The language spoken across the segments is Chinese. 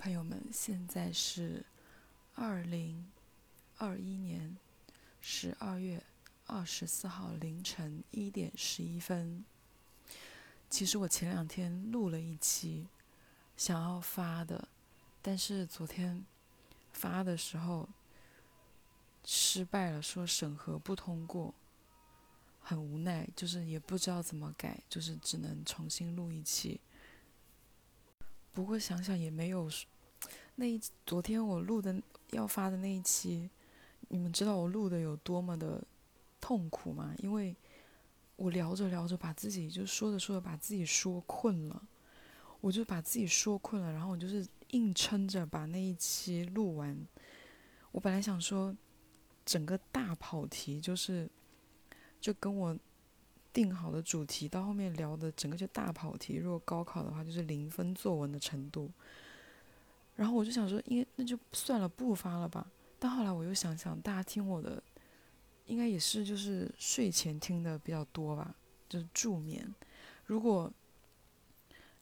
朋友们，现在是二零二一年十二月二十四号凌晨一点十一分。其实我前两天录了一期，想要发的，但是昨天发的时候失败了，说审核不通过，很无奈，就是也不知道怎么改，就是只能重新录一期。不过想想也没有，那一昨天我录的要发的那一期，你们知道我录的有多么的痛苦吗？因为我聊着聊着把自己就说着说着把自己说困了，我就把自己说困了，然后我就是硬撑着把那一期录完。我本来想说，整个大跑题就是就跟我。定好的主题到后面聊的整个就大跑题，如果高考的话就是零分作文的程度。然后我就想说，应该那就算了，不发了吧。但后来我又想想，大家听我的，应该也是就是睡前听的比较多吧，就是助眠。如果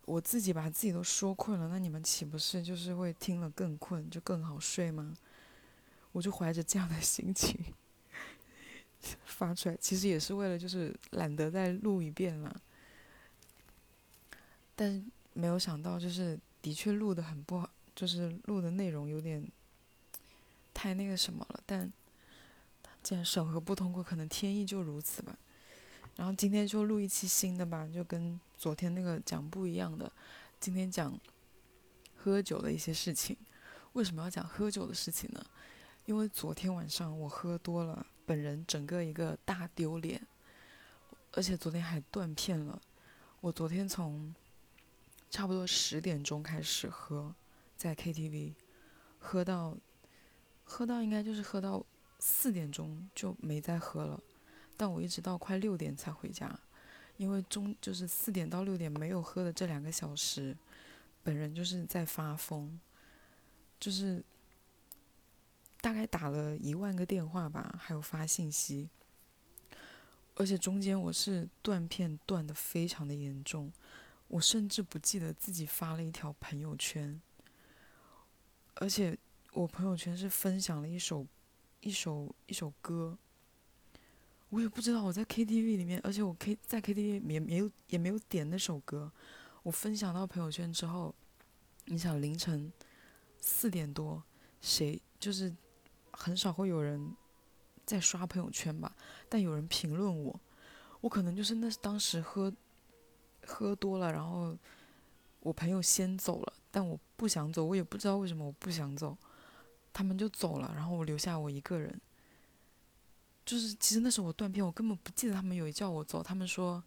我自己把自己都说困了，那你们岂不是就是会听了更困，就更好睡吗？我就怀着这样的心情。发出来其实也是为了，就是懒得再录一遍了。但没有想到，就是的确录的很不好，就是录的内容有点太那个什么了。但既然审核不通过，可能天意就如此吧。然后今天就录一期新的吧，就跟昨天那个讲不一样的。今天讲喝酒的一些事情。为什么要讲喝酒的事情呢？因为昨天晚上我喝多了。本人整个一个大丢脸，而且昨天还断片了。我昨天从差不多十点钟开始喝，在 KTV 喝到喝到应该就是喝到四点钟就没再喝了。但我一直到快六点才回家，因为中就是四点到六点没有喝的这两个小时，本人就是在发疯，就是。大概打了一万个电话吧，还有发信息，而且中间我是断片断的非常的严重，我甚至不记得自己发了一条朋友圈，而且我朋友圈是分享了一首一首一首歌，我也不知道我在 KTV 里面，而且我 K 在 KTV 也没有也没有点那首歌，我分享到朋友圈之后，你想凌晨四点多，谁就是。很少会有人在刷朋友圈吧，但有人评论我，我可能就是那当时喝喝多了，然后我朋友先走了，但我不想走，我也不知道为什么我不想走，他们就走了，然后我留下我一个人。就是其实那时候我断片，我根本不记得他们有叫我走，他们说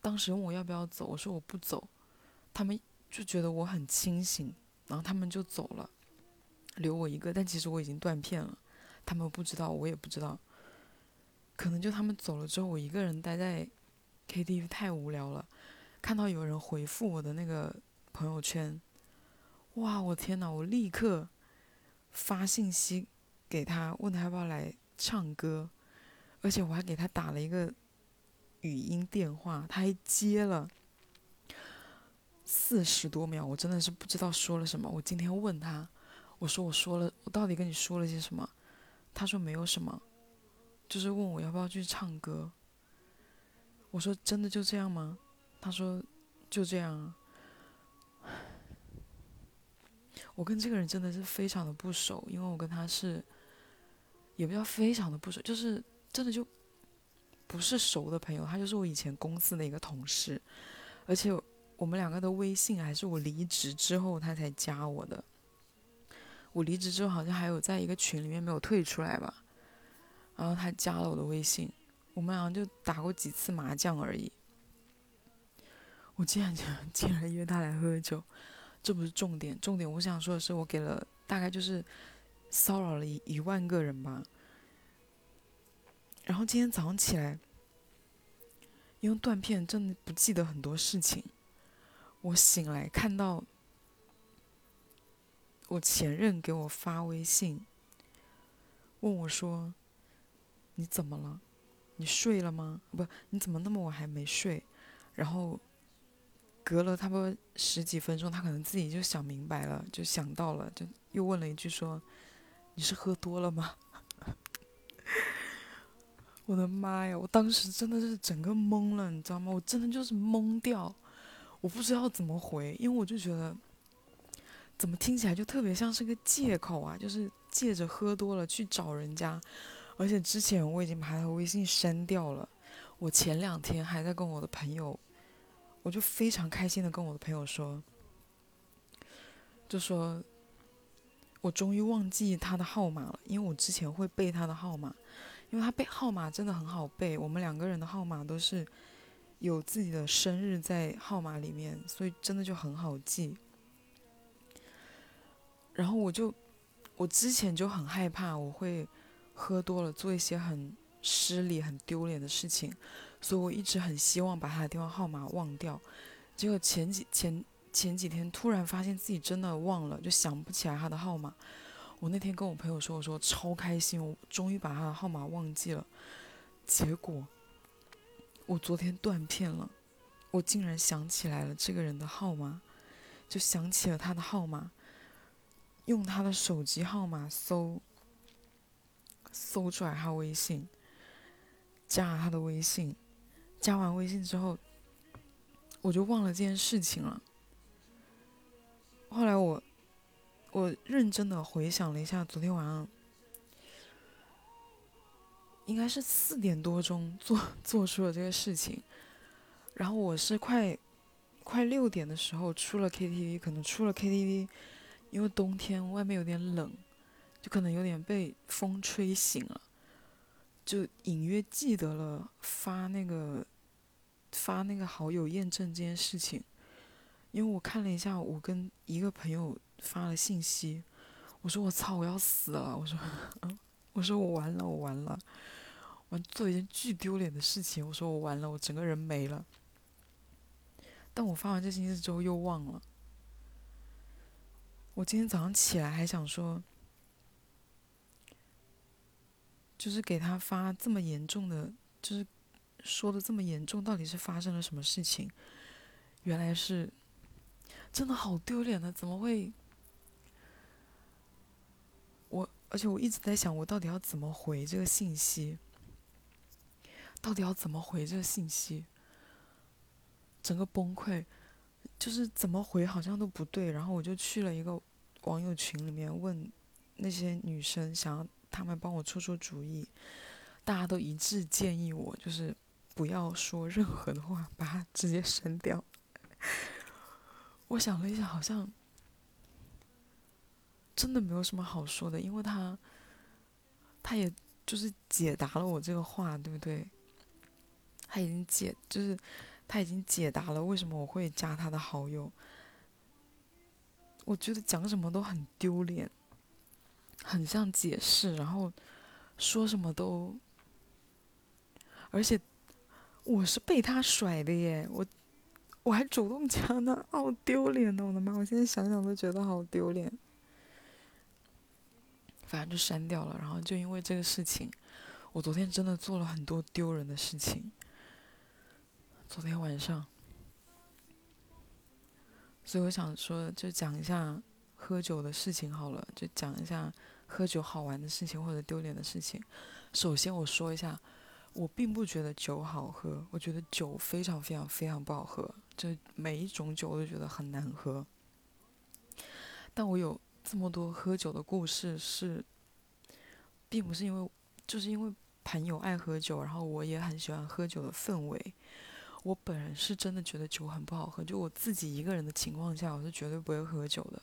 当时问我要不要走，我说我不走，他们就觉得我很清醒，然后他们就走了，留我一个，但其实我已经断片了。他们不知道，我也不知道。可能就他们走了之后，我一个人待在 KTV 太无聊了。看到有人回复我的那个朋友圈，哇，我天呐，我立刻发信息给他，问他要不要来唱歌，而且我还给他打了一个语音电话，他还接了。四十多秒，我真的是不知道说了什么。我今天问他，我说我说了，我到底跟你说了些什么？他说没有什么，就是问我要不要去唱歌。我说真的就这样吗？他说就这样啊。我跟这个人真的是非常的不熟，因为我跟他是也不叫非常的不熟，就是真的就不是熟的朋友。他就是我以前公司的一个同事，而且我们两个的微信还是我离职之后他才加我的。我离职之后好像还有在一个群里面没有退出来吧，然后他加了我的微信，我们俩就打过几次麻将而已。我竟然竟然约他来喝酒，这不是重点，重点我想说的是，我给了大概就是骚扰了一一万个人吧。然后今天早上起来，因为断片真的不记得很多事情，我醒来看到。我前任给我发微信，问我说：“你怎么了？你睡了吗？不，你怎么那么晚还没睡？”然后隔了差不多十几分钟，他可能自己就想明白了，就想到了，就又问了一句说：“你是喝多了吗？” 我的妈呀！我当时真的是整个懵了，你知道吗？我真的就是懵掉，我不知道怎么回，因为我就觉得，怎么听起来就特别像是个借口啊，就是借着喝多了去找人家，而且之前我已经把他的微信删掉了。我前两天还在跟我的朋友，我就非常开心的跟我的朋友说，就说，我终于忘记他的号码了，因为我之前会背他的号码。因为他背号码真的很好背，我们两个人的号码都是有自己的生日在号码里面，所以真的就很好记。然后我就，我之前就很害怕我会喝多了做一些很失礼、很丢脸的事情，所以我一直很希望把他的电话号码忘掉。结果前几前前几天突然发现自己真的忘了，就想不起来他的号码。我那天跟我朋友说，我说超开心，我终于把他的号码忘记了。结果我昨天断片了，我竟然想起来了这个人的号码，就想起了他的号码，用他的手机号码搜，搜出来他微信，加了他的微信，加完微信之后，我就忘了这件事情了。后来我。我认真的回想了一下，昨天晚上应该是四点多钟做 做出了这个事情，然后我是快快六点的时候出了 KTV，可能出了 KTV，因为冬天外面有点冷，就可能有点被风吹醒了，就隐约记得了发那个发那个好友验证这件事情，因为我看了一下，我跟一个朋友。发了信息，我说我操，我要死了！我说，我说我完了，我完了，完做一件巨丢脸的事情。我说我完了，我整个人没了。但我发完这信息之后又忘了。我今天早上起来还想说，就是给他发这么严重的，就是说的这么严重，到底是发生了什么事情？原来是真的好丢脸的，怎么会？我而且我一直在想，我到底要怎么回这个信息？到底要怎么回这个信息？整个崩溃，就是怎么回好像都不对。然后我就去了一个网友群里面问那些女生，想要他们帮我出出主意。大家都一致建议我，就是不要说任何的话，把它直接删掉。我想了一下，好像。真的没有什么好说的，因为他，他也就是解答了我这个话，对不对？他已经解，就是他已经解答了为什么我会加他的好友。我觉得讲什么都很丢脸，很像解释，然后说什么都，而且我是被他甩的耶，我我还主动加他，好丢脸的，我的妈！我现在想想都觉得好丢脸。反正就删掉了，然后就因为这个事情，我昨天真的做了很多丢人的事情。昨天晚上，所以我想说，就讲一下喝酒的事情好了，就讲一下喝酒好玩的事情或者丢脸的事情。首先我说一下，我并不觉得酒好喝，我觉得酒非常非常非常不好喝，就每一种酒我都觉得很难喝。但我有。这么多喝酒的故事是，并不是因为，就是因为朋友爱喝酒，然后我也很喜欢喝酒的氛围。我本人是真的觉得酒很不好喝，就我自己一个人的情况下，我是绝对不会喝酒的。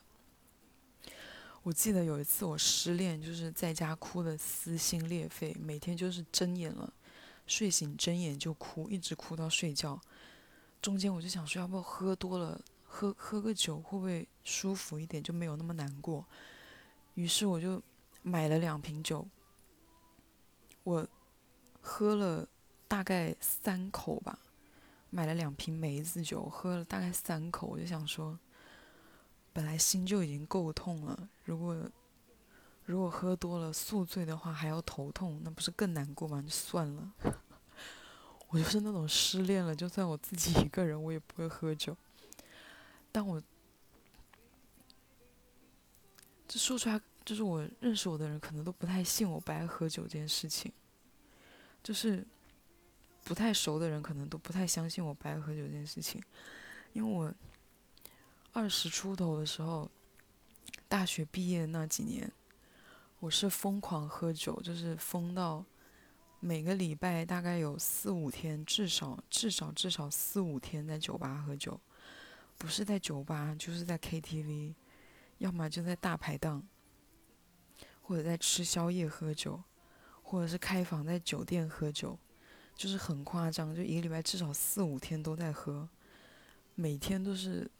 我记得有一次我失恋，就是在家哭的撕心裂肺，每天就是睁眼了，睡醒睁眼就哭，一直哭到睡觉。中间我就想说，要不要喝多了？喝喝个酒会不会舒服一点，就没有那么难过？于是我就买了两瓶酒，我喝了大概三口吧，买了两瓶梅子酒，喝了大概三口，我就想说，本来心就已经够痛了，如果如果喝多了宿醉的话还要头痛，那不是更难过吗？就算了，我就是那种失恋了，就算我自己一个人，我也不会喝酒。但我这说出来，就是我认识我的人可能都不太信我不爱喝酒这件事情，就是不太熟的人可能都不太相信我不爱喝酒这件事情，因为我二十出头的时候，大学毕业那几年，我是疯狂喝酒，就是疯到每个礼拜大概有四五天，至少至少至少四五天在酒吧喝酒。不是在酒吧，就是在 KTV，要么就在大排档，或者在吃宵夜喝酒，或者是开房在酒店喝酒，就是很夸张，就一个礼拜至少四五天都在喝，每天都是，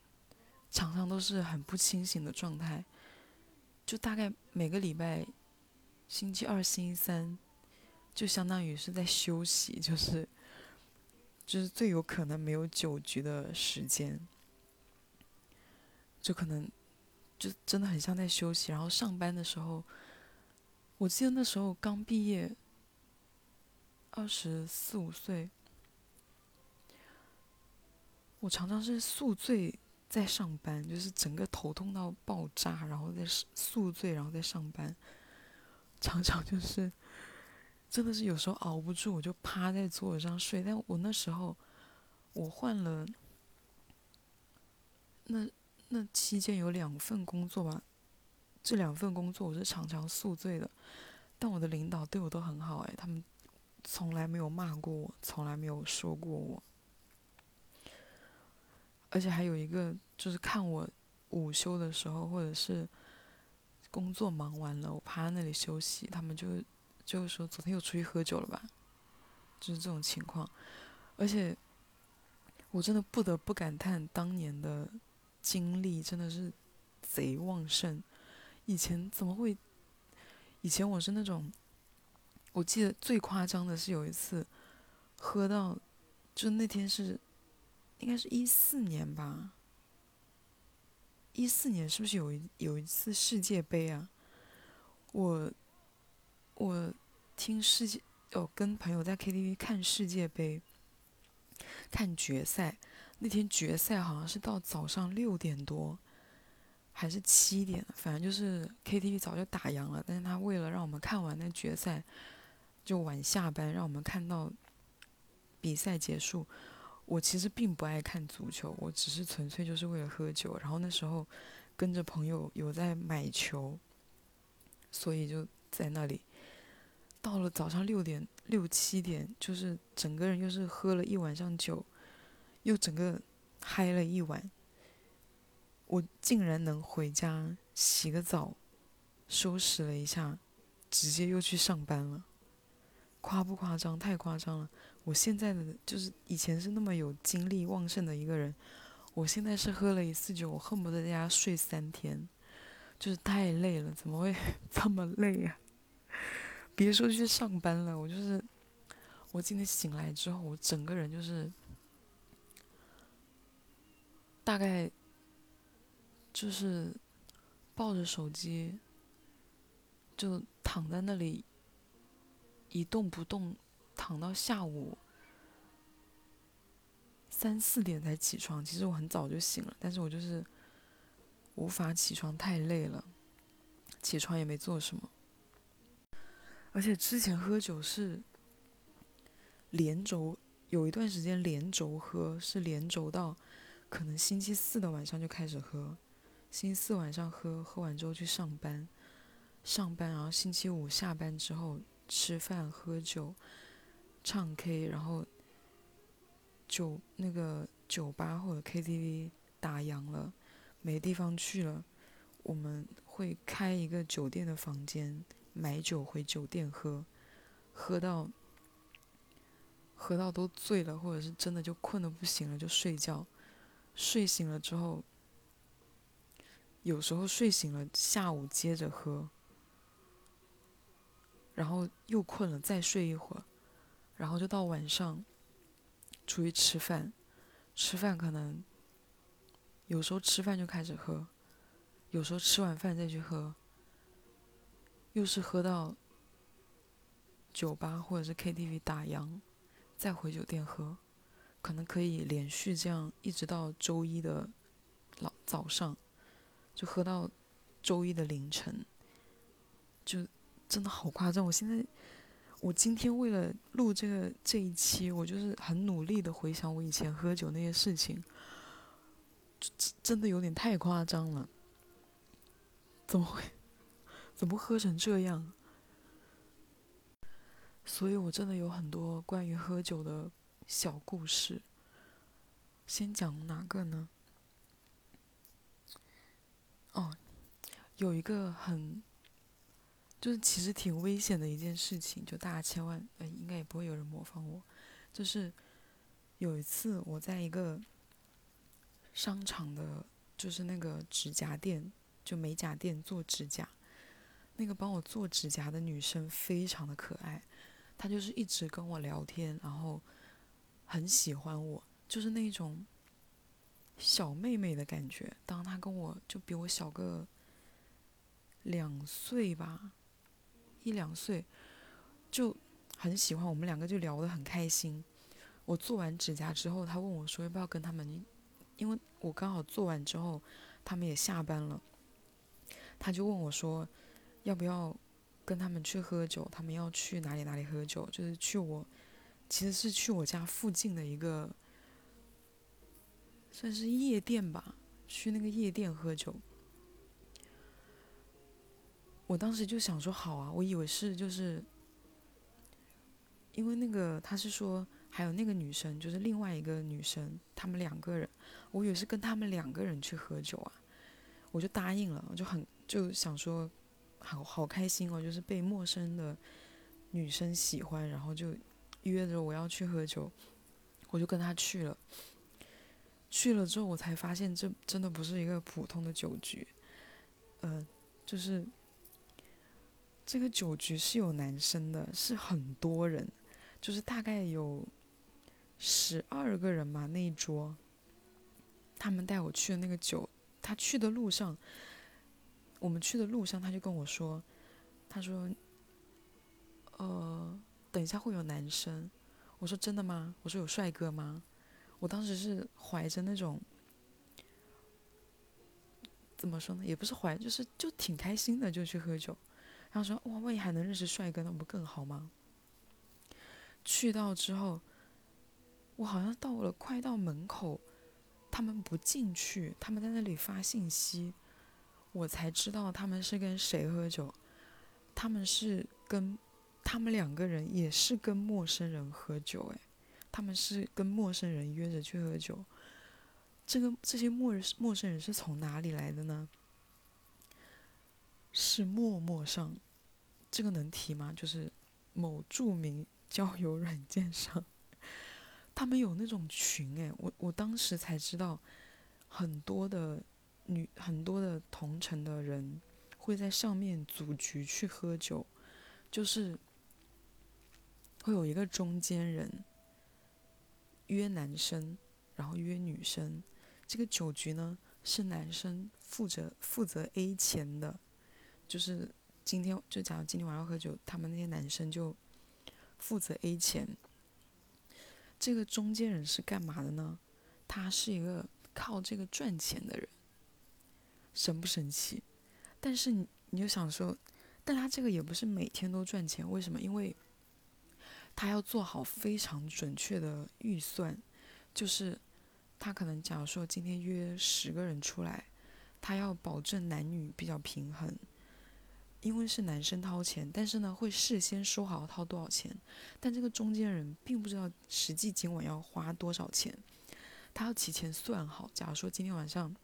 常常都是很不清醒的状态，就大概每个礼拜，星期二、星期三，就相当于是在休息，就是，就是最有可能没有酒局的时间。就可能，就真的很像在休息。然后上班的时候，我记得那时候刚毕业，二十四五岁，我常常是宿醉在上班，就是整个头痛到爆炸，然后在宿醉，然后在上班，常常就是真的是有时候熬不住，我就趴在桌子上睡。但我那时候我换了那。那期间有两份工作吧，这两份工作我是常常宿醉的，但我的领导对我都很好哎，他们从来没有骂过我，从来没有说过我，而且还有一个就是看我午休的时候，或者是工作忙完了，我趴在那里休息，他们就就说昨天又出去喝酒了吧，就是这种情况，而且我真的不得不感叹当年的。精力真的是贼旺盛，以前怎么会？以前我是那种，我记得最夸张的是有一次，喝到，就那天是，应该是一四年吧。一四年是不是有一有一次世界杯啊？我，我听世界哦，跟朋友在 KTV 看世界杯，看决赛。那天决赛好像是到早上六点多，还是七点，反正就是 KTV 早就打烊了。但是他为了让我们看完那决赛，就晚下班，让我们看到比赛结束。我其实并不爱看足球，我只是纯粹就是为了喝酒。然后那时候跟着朋友有在买球，所以就在那里。到了早上六点六七点，就是整个人又是喝了一晚上酒。又整个嗨了一晚，我竟然能回家洗个澡，收拾了一下，直接又去上班了，夸不夸张？太夸张了！我现在的就是以前是那么有精力旺盛的一个人，我现在是喝了一次酒，我恨不得在家睡三天，就是太累了，怎么会 这么累呀？别说去上班了，我就是我今天醒来之后，我整个人就是。大概就是抱着手机，就躺在那里一动不动，躺到下午三四点才起床。其实我很早就醒了，但是我就是无法起床，太累了。起床也没做什么，而且之前喝酒是连轴，有一段时间连轴喝，是连轴到。可能星期四的晚上就开始喝，星期四晚上喝，喝完之后去上班，上班，然后星期五下班之后吃饭、喝酒、唱 K，然后酒那个酒吧或者 KTV 打烊了，没地方去了，我们会开一个酒店的房间，买酒回酒店喝，喝到喝到都醉了，或者是真的就困得不行了就睡觉。睡醒了之后，有时候睡醒了，下午接着喝，然后又困了，再睡一会儿，然后就到晚上出去吃饭，吃饭可能有时候吃饭就开始喝，有时候吃完饭再去喝，又是喝到酒吧或者是 KTV 打烊，再回酒店喝。可能可以连续这样一直到周一的老早上，就喝到周一的凌晨，就真的好夸张。我现在，我今天为了录这个这一期，我就是很努力的回想我以前喝酒那些事情，真的有点太夸张了。怎么会？怎么喝成这样？所以我真的有很多关于喝酒的小故事。先讲哪个呢？哦，有一个很，就是其实挺危险的一件事情，就大家千万，呃，应该也不会有人模仿我。就是有一次我在一个商场的，就是那个指甲店，就美甲店做指甲，那个帮我做指甲的女生非常的可爱。她就是一直跟我聊天，然后很喜欢我，就是那种小妹妹的感觉。当她跟我就比我小个两岁吧，一两岁，就很喜欢我们两个，就聊得很开心。我做完指甲之后，他问我说要不要跟他们，因为我刚好做完之后，他们也下班了，他就问我说要不要。跟他们去喝酒，他们要去哪里哪里喝酒？就是去我，其实是去我家附近的一个，算是夜店吧。去那个夜店喝酒，我当时就想说好啊，我以为是就是，因为那个他是说还有那个女生，就是另外一个女生，他们两个人，我以为是跟他们两个人去喝酒啊，我就答应了，我就很就想说。好好开心哦，就是被陌生的女生喜欢，然后就约着我要去喝酒，我就跟他去了。去了之后，我才发现这真的不是一个普通的酒局，呃，就是这个酒局是有男生的，是很多人，就是大概有十二个人吧那一桌。他们带我去的那个酒，他去的路上。我们去的路上，他就跟我说：“他说，呃，等一下会有男生。”我说：“真的吗？”我说：“有帅哥吗？”我当时是怀着那种怎么说呢，也不是怀，就是就挺开心的，就去喝酒。他说：“哇，万一还能认识帅哥，那不更好吗？”去到之后，我好像到了快到门口，他们不进去，他们在那里发信息。我才知道他们是跟谁喝酒，他们是跟他们两个人也是跟陌生人喝酒，哎，他们是跟陌生人约着去喝酒。这个这些陌陌生人是从哪里来的呢？是陌陌上，这个能提吗？就是某著名交友软件上，他们有那种群，哎，我我当时才知道很多的。女很多的同城的人会在上面组局去喝酒，就是会有一个中间人约男生，然后约女生。这个酒局呢是男生负责负责 A 钱的，就是今天就假如今天晚上喝酒，他们那些男生就负责 A 钱。这个中间人是干嘛的呢？他是一个靠这个赚钱的人。神不神奇？但是你你就想说，但他这个也不是每天都赚钱，为什么？因为他要做好非常准确的预算，就是他可能假如说今天约十个人出来，他要保证男女比较平衡，因为是男生掏钱，但是呢会事先说好掏多少钱，但这个中间人并不知道实际今晚要花多少钱，他要提前算好，假如说今天晚上。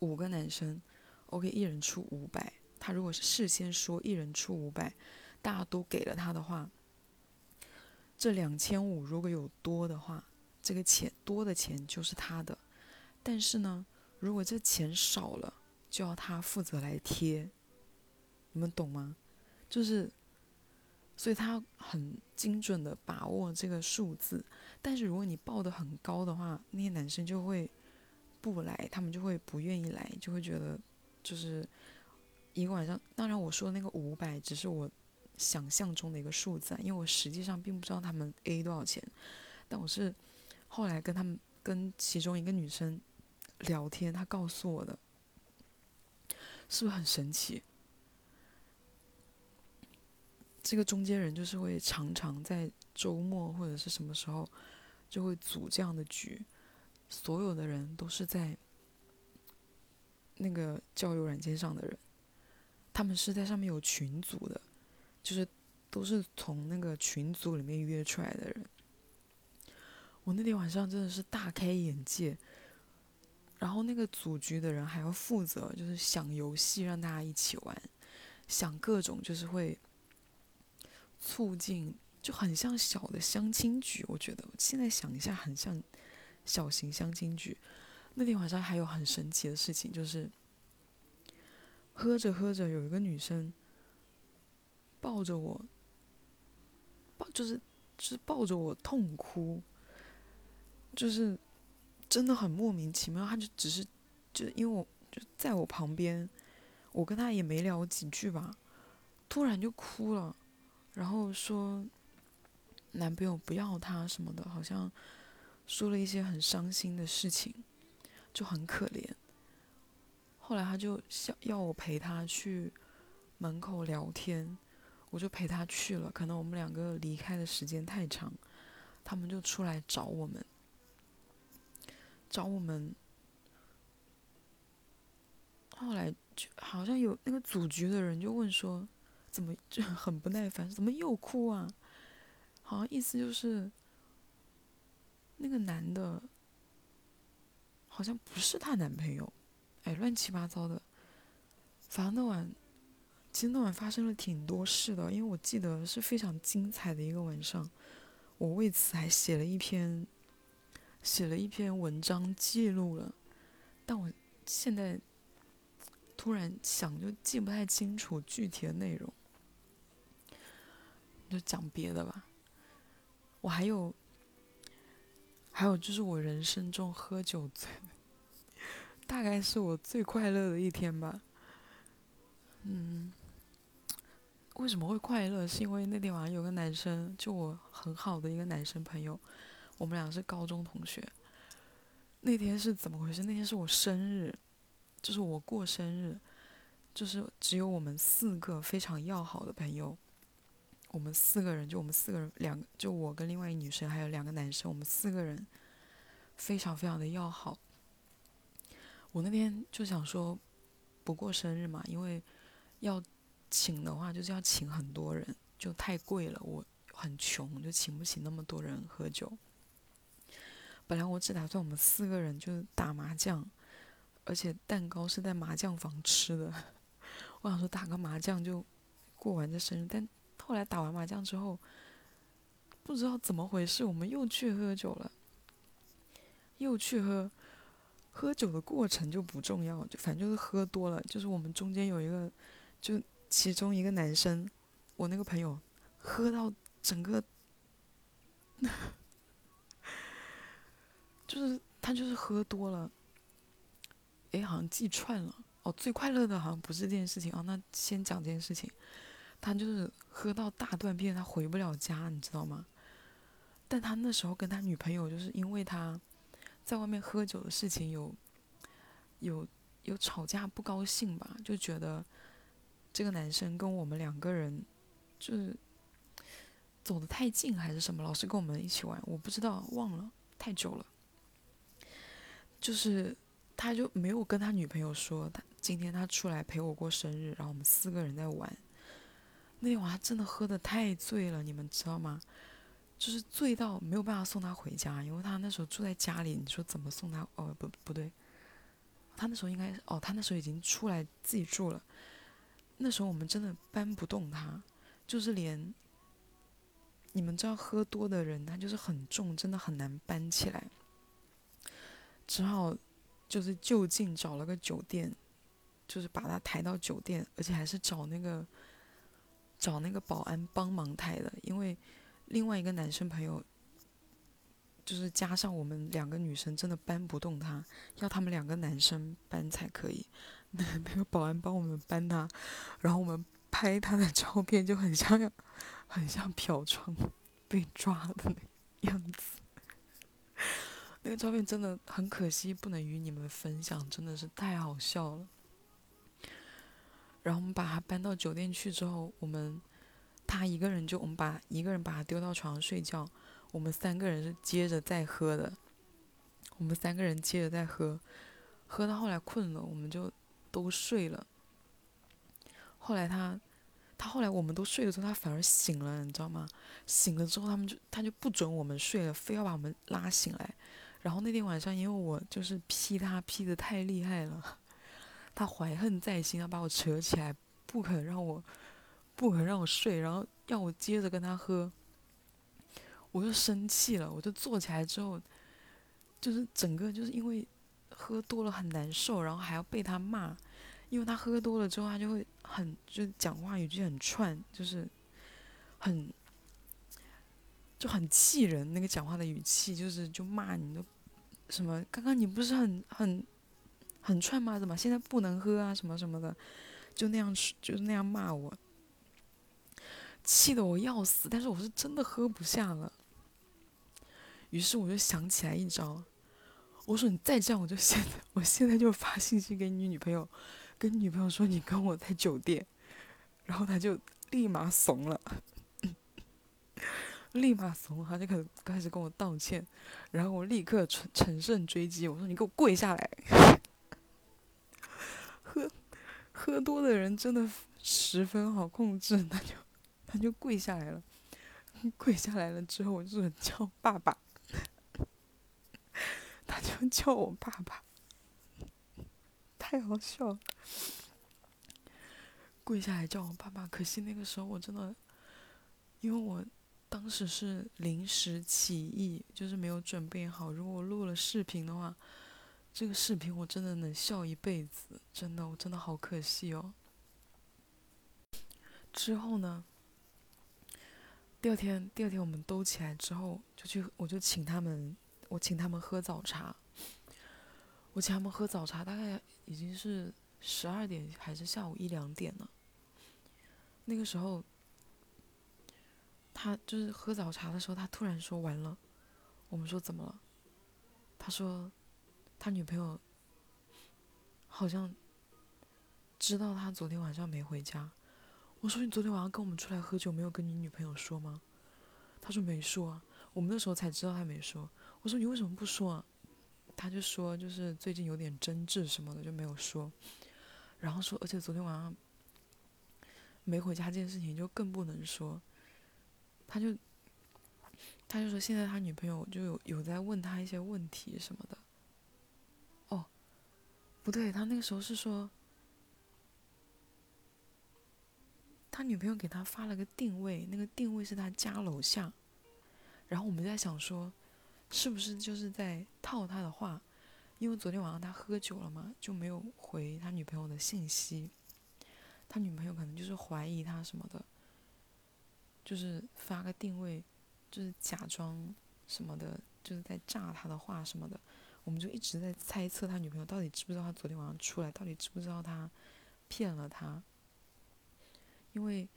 五个男生，OK，一人出五百。他如果是事先说一人出五百，大家都给了他的话，这两千五如果有多的话，这个钱多的钱就是他的。但是呢，如果这钱少了，就要他负责来贴。你们懂吗？就是，所以他很精准的把握这个数字。但是如果你报的很高的话，那些男生就会。不来，他们就会不愿意来，就会觉得就是一个晚上。当然，我说那个五百只是我想象中的一个数字，啊因为我实际上并不知道他们 A 多少钱。但我是后来跟他们跟其中一个女生聊天，他告诉我的，是不是很神奇？这个中间人就是会常常在周末或者是什么时候，就会组这样的局，所有的人都是在那个交友软件上的人，他们是在上面有群组的，就是都是从那个群组里面约出来的人。我那天晚上真的是大开眼界，然后那个组局的人还要负责，就是想游戏让大家一起玩，想各种就是会促进，就很像小的相亲局。我觉得现在想一下，很像小型相亲局。那天晚上还有很神奇的事情，就是喝着喝着，有一个女生抱着我，抱就是就是抱着我痛哭。就是真的很莫名其妙，他就只是就因为我就在我旁边，我跟他也没聊几句吧，突然就哭了，然后说男朋友不要她什么的，好像说了一些很伤心的事情，就很可怜。后来他就想要我陪他去门口聊天，我就陪他去了。可能我们两个离开的时间太长，他们就出来找我们。找我们，后来就好像有那个组局的人就问说，怎么就 很不耐烦，怎么又哭啊？好像意思就是那个男的，好像不是她男朋友，哎，乱七八糟的。反正那晚，其实那晚发生了挺多事的，因为我记得是非常精彩的一个晚上，我为此还写了一篇。写了一篇文章记录了，但我现在突然想就记不太清楚具体的内容，就讲别的吧。我还有，还有就是我人生中喝酒最，大概是我最快乐的一天吧。嗯，为什么会快乐？是因为那天晚上有个男生，就我很好的一个男生朋友。我们俩是高中同学。那天是怎么回事？那天是我生日，就是我过生日，就是只有我们四个非常要好的朋友。我们四个人，就我们四个人，两个就我跟另外一女生，还有两个男生，我们四个人非常非常的要好。我那天就想说，不过生日嘛，因为要请的话，就是要请很多人，就太贵了。我很穷，就请不起那么多人喝酒。本来我只打算我们四个人就是打麻将，而且蛋糕是在麻将房吃的。我想说打个麻将就过完这生日，但后来打完麻将之后，不知道怎么回事，我们又去喝酒了，又去喝。喝酒的过程就不重要，就反正就是喝多了。就是我们中间有一个，就其中一个男生，我那个朋友喝到整个。就是他就是喝多了，哎，好像记串了哦。最快乐的好像不是这件事情啊，那先讲这件事情。他就是喝到大断片，他回不了家，你知道吗？但他那时候跟他女朋友就是因为他在外面喝酒的事情有有有吵架不高兴吧，就觉得这个男生跟我们两个人就是走得太近还是什么，老是跟我们一起玩，我不知道忘了太久了。就是，他就没有跟他女朋友说，他今天他出来陪我过生日，然后我们四个人在玩。那天晚上真的喝的太醉了，你们知道吗？就是醉到没有办法送他回家，因为他那时候住在家里。你说怎么送他？哦，不，不对，他那时候应该哦，他那时候已经出来自己住了。那时候我们真的搬不动他，就是连你们知道喝多的人，他就是很重，真的很难搬起来。只好就是就近找了个酒店，就是把他抬到酒店，而且还是找那个找那个保安帮忙抬的，因为另外一个男生朋友就是加上我们两个女生真的搬不动他，要他们两个男生搬才可以。那那个保安帮我们搬他，然后我们拍他的照片就很像很像嫖娼被抓的那样子。那个照片真的很可惜，不能与你们分享，真的是太好笑了。然后我们把他搬到酒店去之后，我们他一个人就我们把一个人把他丢到床上睡觉，我们三个人是接着再喝的。我们三个人接着再喝，喝到后来困了，我们就都睡了。后来他，他后来我们都睡了之后，他反而醒了，你知道吗？醒了之后，他们就他就不准我们睡了，非要把我们拉醒来。然后那天晚上，因为我就是劈他劈的太厉害了，他怀恨在心，他把我扯起来，不肯让我不肯让我睡，然后要我接着跟他喝。我就生气了，我就坐起来之后。就是整个就是因为喝多了很难受，然后还要被他骂，因为他喝多了之后，他就会很就讲话语气很串，就是很就很气人。那个讲话的语气就是就骂你，都什么刚刚你不是很很很串吗？怎么现在不能喝啊？什么什么的，就那样就是那样骂我，气得我要死。但是我是真的喝不下了，于是我就想起来一招。我说你再这样，我就现在，我现在就发信息给你女朋友，跟女朋友说你跟我在酒店，然后他就立马怂了，立马怂，他就开始开始跟我道歉，然后我立刻乘乘胜追击，我说你给我跪下来，喝喝多的人真的十分好控制，他就他就跪下来了，跪下来了之后，我就叫爸爸。他就叫我爸爸，太好笑了。跪下来叫我爸爸，可惜那个时候我真的，因为我当时是临时起意，就是没有准备好。如果我录了视频的话，这个视频我真的能笑一辈子，真的，我真的好可惜哦。之后呢，第二天，第二天我们都起来之后，就去，我就请他们。我请他们喝早茶，我请他们喝早茶，大概已经是十二点还是下午一两点了。那个时候，他就是喝早茶的时候，他突然说完了。我们说怎么了？他说他女朋友好像知道他昨天晚上没回家。我说你昨天晚上跟我们出来喝酒，没有跟你女朋友说吗？他说没说。我们那时候才知道他没说。我说你为什么不说？啊？他就说就是最近有点争执什么的就没有说，然后说而且昨天晚上没回家这件事情就更不能说。他就他就说现在他女朋友就有有在问他一些问题什么的。不对，他那个时候是说他女朋友给他发了个定位，那个定位是他家楼下，然后我们在想说。是不是就是在套他的话？因为昨天晚上他喝酒了嘛，就没有回他女朋友的信息。他女朋友可能就是怀疑他什么的，就是发个定位，就是假装什么的，就是在炸他的话什么的。我们就一直在猜测他女朋友到底知不知道他昨天晚上出来，到底知不知道他骗了他，因为。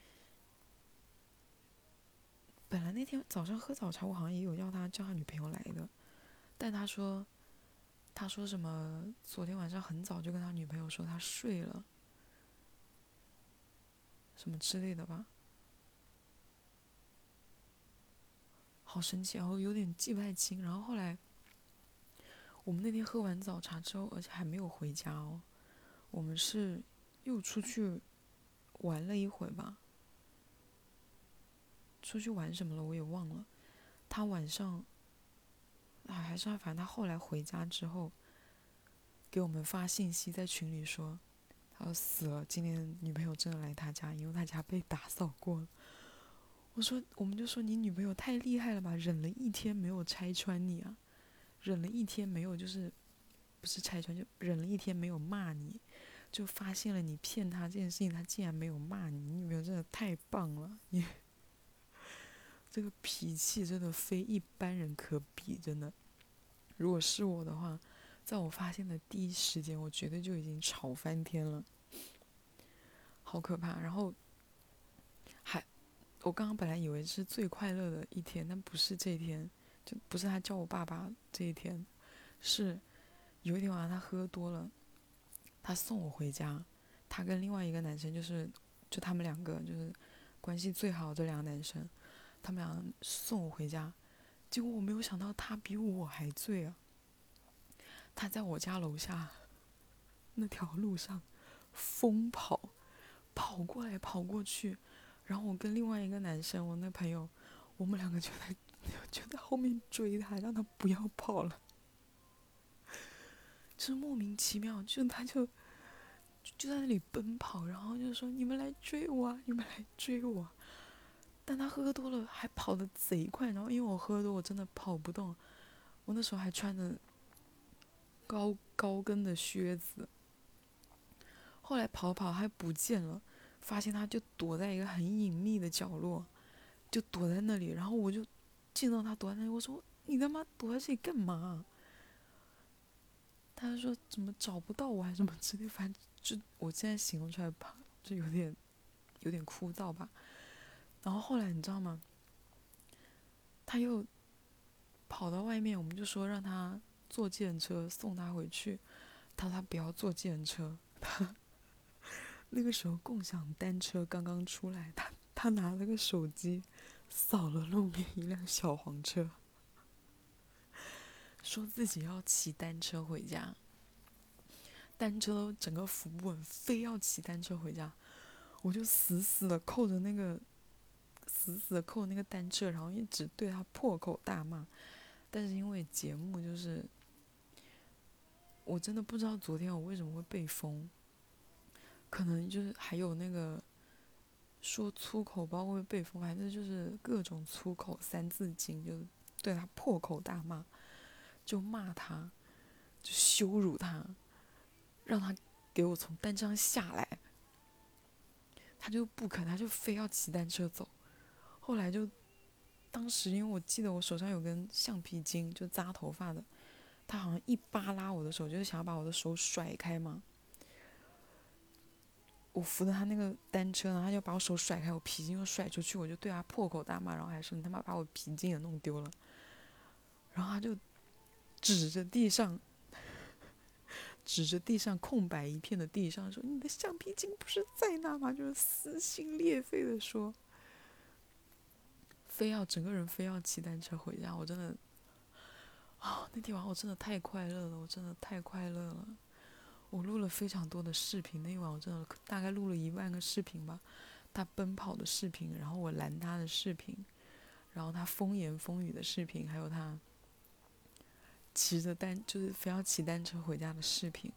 本来那天早上喝早茶，我好像也有要他叫他女朋友来的，但他说，他说什么？昨天晚上很早就跟他女朋友说他睡了，什么之类的吧。好神奇，然后有点记不太清。然后后来，我们那天喝完早茶之后，而且还没有回家哦，我们是又出去玩了一会吧。出去玩什么了？我也忘了。他晚上，还还是，反正他后来回家之后，给我们发信息在群里说，他说死了。今天女朋友真的来他家，因为他家被打扫过。我说，我们就说你女朋友太厉害了吧，忍了一天没有拆穿你啊，忍了一天没有就是，不是拆穿，就忍了一天没有骂你，就发现了你骗他这件事情，他竟然没有骂你，你女朋友真的太棒了，你。这个脾气真的非一般人可比，真的。如果是我的话，在我发现的第一时间，我绝对就已经吵翻天了，好可怕。然后，还，我刚刚本来以为是最快乐的一天，但不是这一天，就不是他叫我爸爸这一天。是有一天晚上他喝多了，他送我回家，他跟另外一个男生就是就他们两个就是关系最好的两个男生，他们俩送我回家，结果我没有想到他比我还醉啊！他在我家楼下那条路上疯跑，跑过来跑过去，然后我跟另外一个男生，我那朋友，我们两个就在就在后面追他，让他不要跑了。就是莫名其妙，就他就就在那里奔跑，然后就说：“你们来追我啊，你们来追我。”但他喝多了，还跑得贼快。然后因为我喝多，我真的跑不动。我那时候还穿着。高高跟的靴子，后来跑跑还不见了，发现他就躲在一个很隐秘的角落，就躲在那里。然后我就见到他躲在那里，我说：“你他妈躲在这里干嘛？”他说：“怎么找不到我，还是什么之类，反正就我现在形容出来吧，就有点有点枯燥吧。”然后后来你知道吗？他又跑到外面，我们就说让他。坐计程车送他回去，他说他不要坐计程车。他 那个时候共享单车刚刚出来，他他拿了个手机扫了路面一辆小黄车，说自己要骑单车回家。单车整个扶不稳，非要骑单车回家，我就死死的扣着那个，死死的扣那个单车，然后一直对他破口大骂。但是因为节目就是。我真的不知道昨天我为什么会被封，可能就是还有那个说粗口，包括被封，反正就是各种粗口、三字经，就对他破口大骂，就骂他，就羞辱他，让他给我从单车上下来，他就不肯，他就非要骑单车走。后来就当时因为我记得我手上有根橡皮筋，就扎头发的。他好像一扒拉我的手，就是想要把我的手甩开嘛。我扶着他那个单车，然后他就把我手甩开，我皮筋又甩出去，我就对他破口大骂，然后还说你他妈把我皮筋也弄丢了。然后他就指着地上，指着地上空白一片的地上说：“你的橡皮筋不是在那吗？”就是撕心裂肺的说，非要整个人非要骑单车回家，我真的。啊，那天晚上我真的太快乐了，我真的太快乐了。我录了非常多的视频，那一晚我真的大概录了一万个视频吧。他奔跑的视频，然后我拦他的视频，然后他风言风语的视频，还有他骑着单就是非要骑单车回家的视频。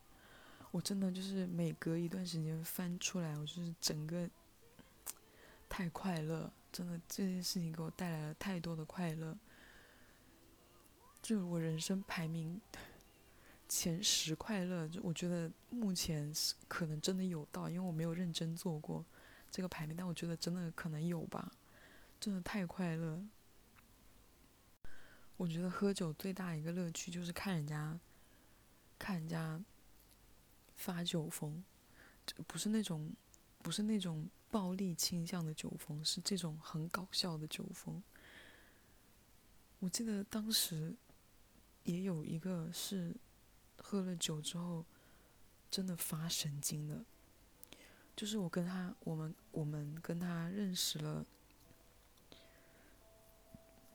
我真的就是每隔一段时间翻出来，我就是整个太快乐，真的这件事情给我带来了太多的快乐。就是我人生排名前十快乐，就我觉得目前是可能真的有到，因为我没有认真做过这个排名，但我觉得真的可能有吧，真的太快乐。我觉得喝酒最大一个乐趣就是看人家，看人家发酒疯，不是那种不是那种暴力倾向的酒疯，是这种很搞笑的酒疯。我记得当时。也有一个是喝了酒之后真的发神经的，就是我跟他，我们我们跟他认识了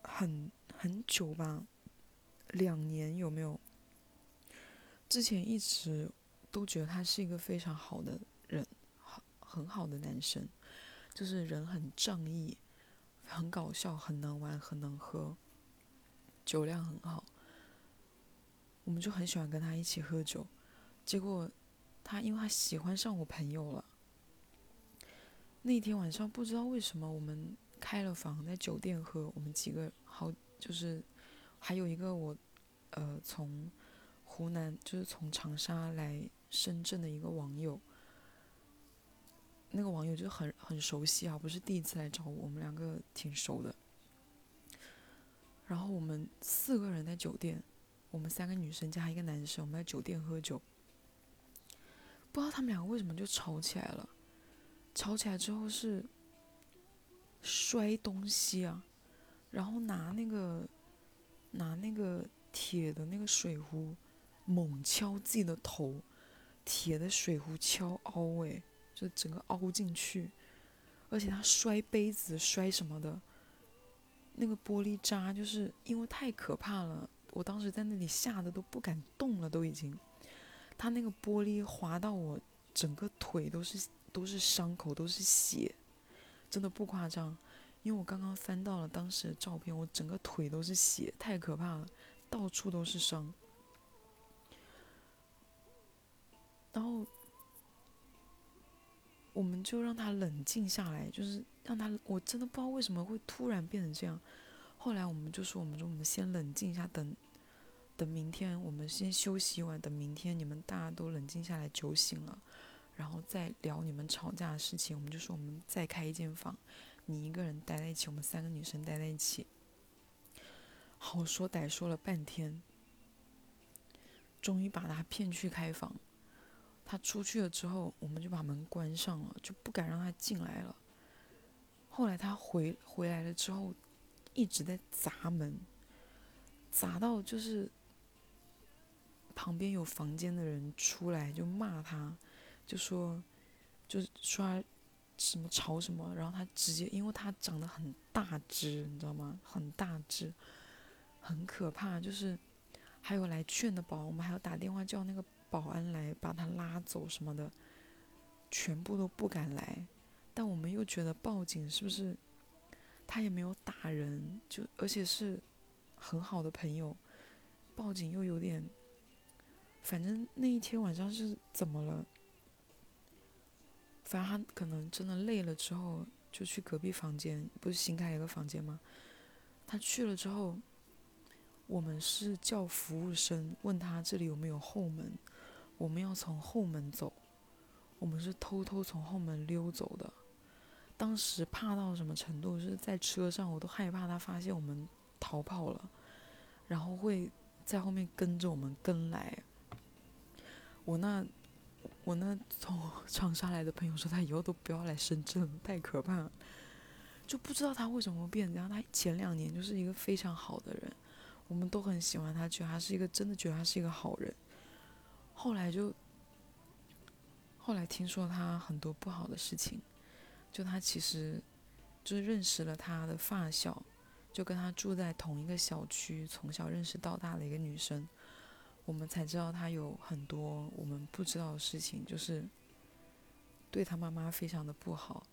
很很久吧，两年有没有？之前一直都觉得他是一个非常好的人，很很好的男生，就是人很仗义，很搞笑，很能玩，很能喝，酒量很好。我们就很喜欢跟他一起喝酒，结果他因为他喜欢上我朋友了。那天晚上不知道为什么我们开了房在酒店喝，我们几个好就是还有一个我呃从湖南就是从长沙来深圳的一个网友，那个网友就很很熟悉啊，不是第一次来找我，我们两个挺熟的。然后我们四个人在酒店。我们三个女生加一个男生，我们在酒店喝酒。不知道他们两个为什么就吵起来了。吵起来之后是摔东西啊，然后拿那个拿那个铁的那个水壶猛敲自己的头，铁的水壶敲凹，诶，就整个凹进去，而且他摔杯子摔什么的，那个玻璃渣就是因为太可怕了，我当时在那里吓得都不敢动了，都已经，他那个玻璃划到我整个腿都是都是伤口都是血，真的不夸张。因为我刚刚翻到了当时的照片，我整个腿都是血，太可怕了，到处都是伤。然后我们就让他冷静下来，就是让他，我真的不知道为什么会突然变成这样。后来我们就说，我们说我们先冷静一下，等等明天，我们先休息一晚，等明天你们大家都冷静下来，酒醒了，然后再聊你们吵架的事情。我们就说我们再开一间房。你一个人待在一起，我们三个女生待在一起，好说歹说了半天，终于把他骗去开房。他出去了之后，我们就把门关上了，就不敢让他进来了。后来他回回来了之后，一直在砸门，砸到就是旁边有房间的人出来就骂他，就说，就是说。什么吵什么，然后他直接，因为他长得很大只，你知道吗？很大只，很可怕。就是还有来劝的保安，我们还要打电话叫那个保安来把他拉走什么的，全部都不敢来。但我们又觉得报警是不是？他也没有打人，就而且是很好的朋友，报警又有点，反正那一天晚上是怎么了？反正他可能真的累了之后，就去隔壁房间，不是新开一个房间吗？他去了之后，我们是叫服务生问他这里有没有后门，我们要从后门走，我们是偷偷从后门溜走的。当时怕到什么程度？是在车上我都害怕他发现我们逃跑了，然后会在后面跟着我们跟来。我那。我那从长沙来的朋友说，他以后都不要来深圳，太可怕了。就不知道他为什么变这样。他前两年就是一个非常好的人，我们都很喜欢他，觉得他是一个真的觉得他是一个好人。后来就，后来听说他很多不好的事情，就他其实就是认识了他的发小，就跟他住在同一个小区，从小认识到大的一个女生。我们才知道他有很多我们不知道的事情，就是对他妈妈非常的不好，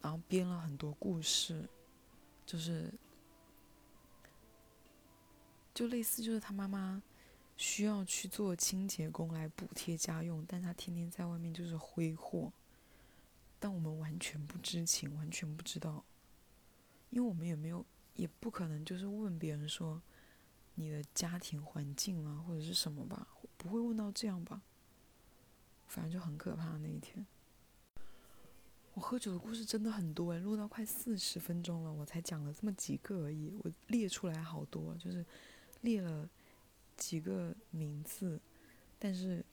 然后编了很多故事，就是就类似就是他妈妈需要去做清洁工来补贴家用，但他天天在外面就是挥霍，但我们完全不知情，完全不知道，因为我们也没有，也不可能就是问别人说。你的家庭环境啊，或者是什么吧，不会问到这样吧？反正就很可怕那一天。我喝酒的故事真的很多诶，录到快四十分钟了，我才讲了这么几个而已。我列出来好多，就是列了几个名字，但是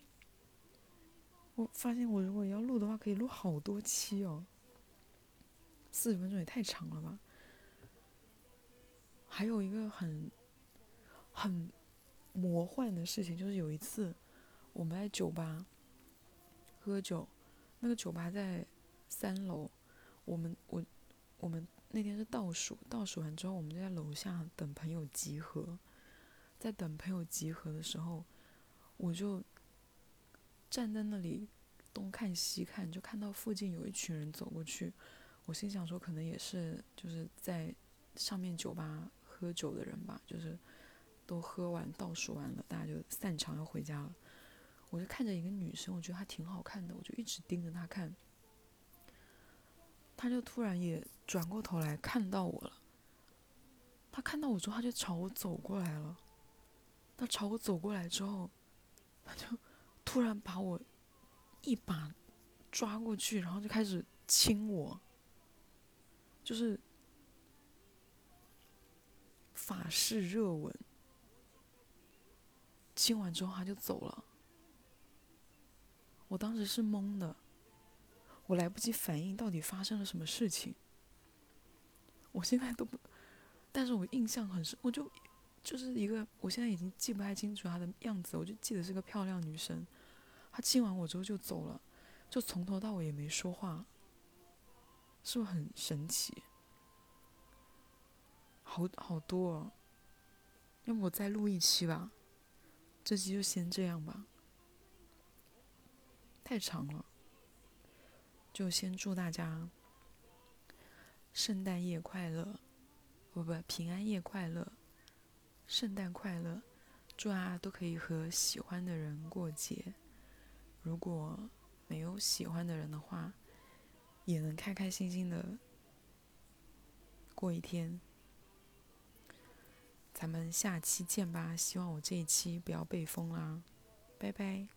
我发现我如果要录的话，可以录好多期哦。四十分钟也太长了吧？还有一个很。很魔幻的事情就是有一次，我们在酒吧喝酒，那个酒吧在三楼，我们我我们那天是倒数，倒数完之后，我们就在楼下等朋友集合，在等朋友集合的时候，我就站在那里东看西看，就看到附近有一群人走过去，我心想说可能也是就是在上面酒吧喝酒的人吧，就是。都喝完倒数完了，大家就散场要回家了。我就看着一个女生，我觉得她挺好看的，我就一直盯着她看。她就突然也转过头来看到我了。她看到我之后，她就朝我走过来了。她朝我走过来之后，她就突然把我一把抓过去，然后就开始亲我，就是法式热吻。亲完之后他就走了，我当时是懵的，我来不及反应到底发生了什么事情。我现在都不，但是我印象很深，我就就是一个，我现在已经记不太清楚她的样子，我就记得是个漂亮女生。她亲完我之后就走了，就从头到尾也没说话，是不是很神奇？好好多，哦，要不我再录一期吧？这期就先这样吧，太长了。就先祝大家圣诞夜快乐，不不，平安夜快乐。圣诞快乐，祝大家都可以和喜欢的人过节。如果没有喜欢的人的话，也能开开心心的过一天。咱们下期见吧！希望我这一期不要被封啦，拜拜。